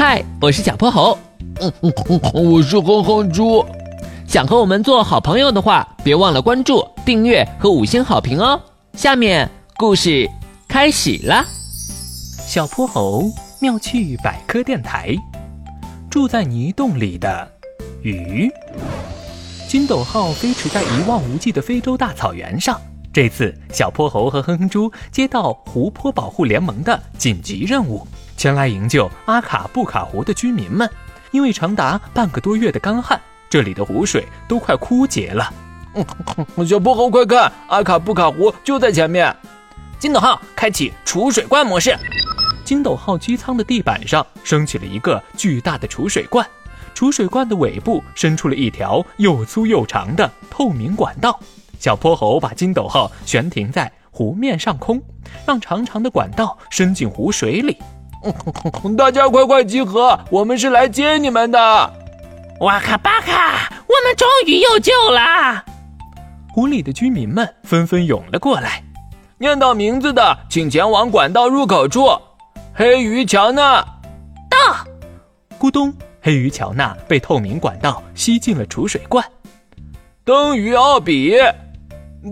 嗨，我是小泼猴。嗯嗯嗯，我是哼哼猪。想和我们做好朋友的话，别忘了关注、订阅和五星好评哦。下面故事开始了。小泼猴妙趣百科电台，住在泥洞里的鱼。金斗号飞驰在一望无际的非洲大草原上。这次，小泼猴和哼哼猪接到湖泊保护联盟的紧急任务，前来营救阿卡布卡湖的居民们。因为长达半个多月的干旱，这里的湖水都快枯竭了。小泼猴，快看，阿卡布卡湖就在前面！金斗号开启储水罐模式。金斗号机舱的地板上升起了一个巨大的储水罐，储水罐的尾部伸出了一条又粗又长的透明管道。小泼猴把金斗号悬停在湖面上空，让长长的管道伸进湖水里。大家快快集合，我们是来接你们的！哇卡巴卡，我们终于有救了！湖里的居民们纷纷涌了过来。念到名字的，请前往管道入口处。黑鱼乔纳，到！咕咚，黑鱼乔纳被透明管道吸进了储水罐。灯鱼奥比。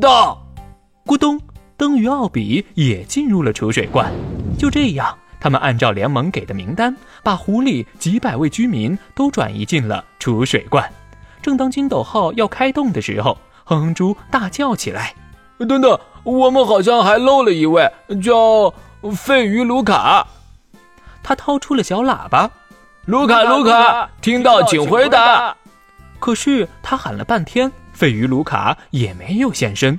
到，咕咚，灯鱼奥比也进入了储水罐。就这样，他们按照联盟给的名单，把湖里几百位居民都转移进了储水罐。正当金斗号要开动的时候，哼哼猪大叫起来：“等等，我们好像还漏了一位，叫费鱼卢卡。”他掏出了小喇叭：“卢卡，卢卡，听到请回答。”可是他喊了半天。费鱼卢卡也没有现身，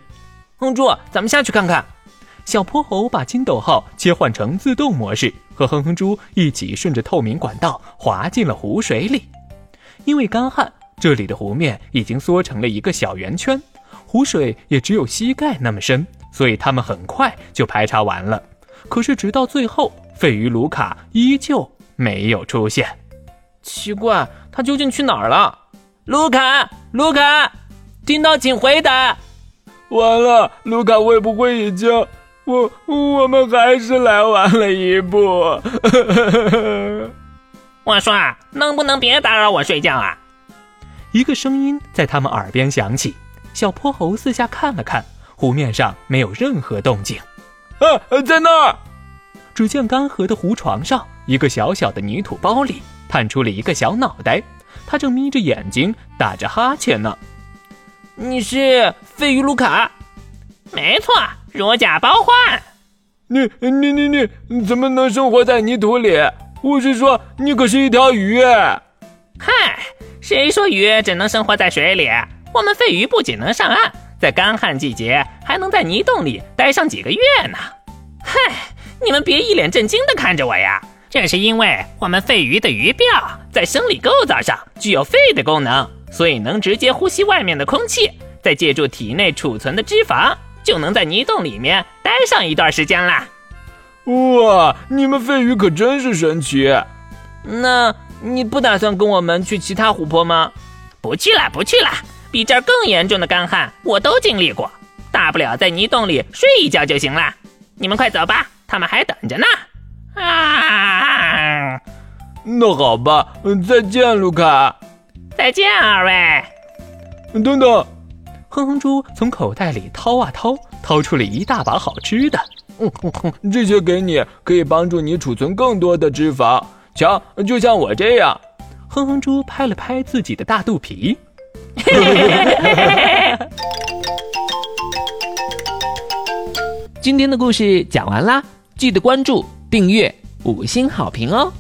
哼猪，咱们下去看看。小泼猴把金斗号切换成自动模式，和哼哼猪一起顺着透明管道滑进了湖水里。因为干旱，这里的湖面已经缩成了一个小圆圈，湖水也只有膝盖那么深，所以他们很快就排查完了。可是直到最后，费鱼卢卡依旧没有出现。奇怪，他究竟去哪儿了？卢卡，卢卡。听到请回答。完了，卢卡会不会已经……我我们还是来晚了一步。我说，能不能别打扰我睡觉啊？一个声音在他们耳边响起。小泼猴四下看了看，湖面上没有任何动静。啊，在那儿！只见干涸的湖床上，一个小小的泥土包里探出了一个小脑袋，他正眯着眼睛打着哈欠呢。你是费鱼卢卡，没错，如假包换。你你你你怎么能生活在泥土里？我是说，你可是一条鱼。嗨，谁说鱼只能生活在水里？我们肺鱼不仅能上岸，在干旱季节还能在泥洞里待上几个月呢。嗨，你们别一脸震惊的看着我呀，这是因为我们肺鱼的鱼鳔在生理构造上具有肺的功能。所以能直接呼吸外面的空气，再借助体内储存的脂肪，就能在泥洞里面待上一段时间啦。哇，你们费鱼可真是神奇！那你不打算跟我们去其他湖泊吗？不去了，不去了，比这儿更严重的干旱我都经历过，大不了在泥洞里睡一觉就行了。你们快走吧，他们还等着呢。啊，那好吧，再见，卢卡。再见，二位。等等，哼哼猪从口袋里掏啊掏，掏出了一大把好吃的。嗯哼哼，这些给你，可以帮助你储存更多的脂肪。瞧，就像我这样。哼哼猪拍了拍自己的大肚皮。今天的故事讲完啦，记得关注、订阅、五星好评哦。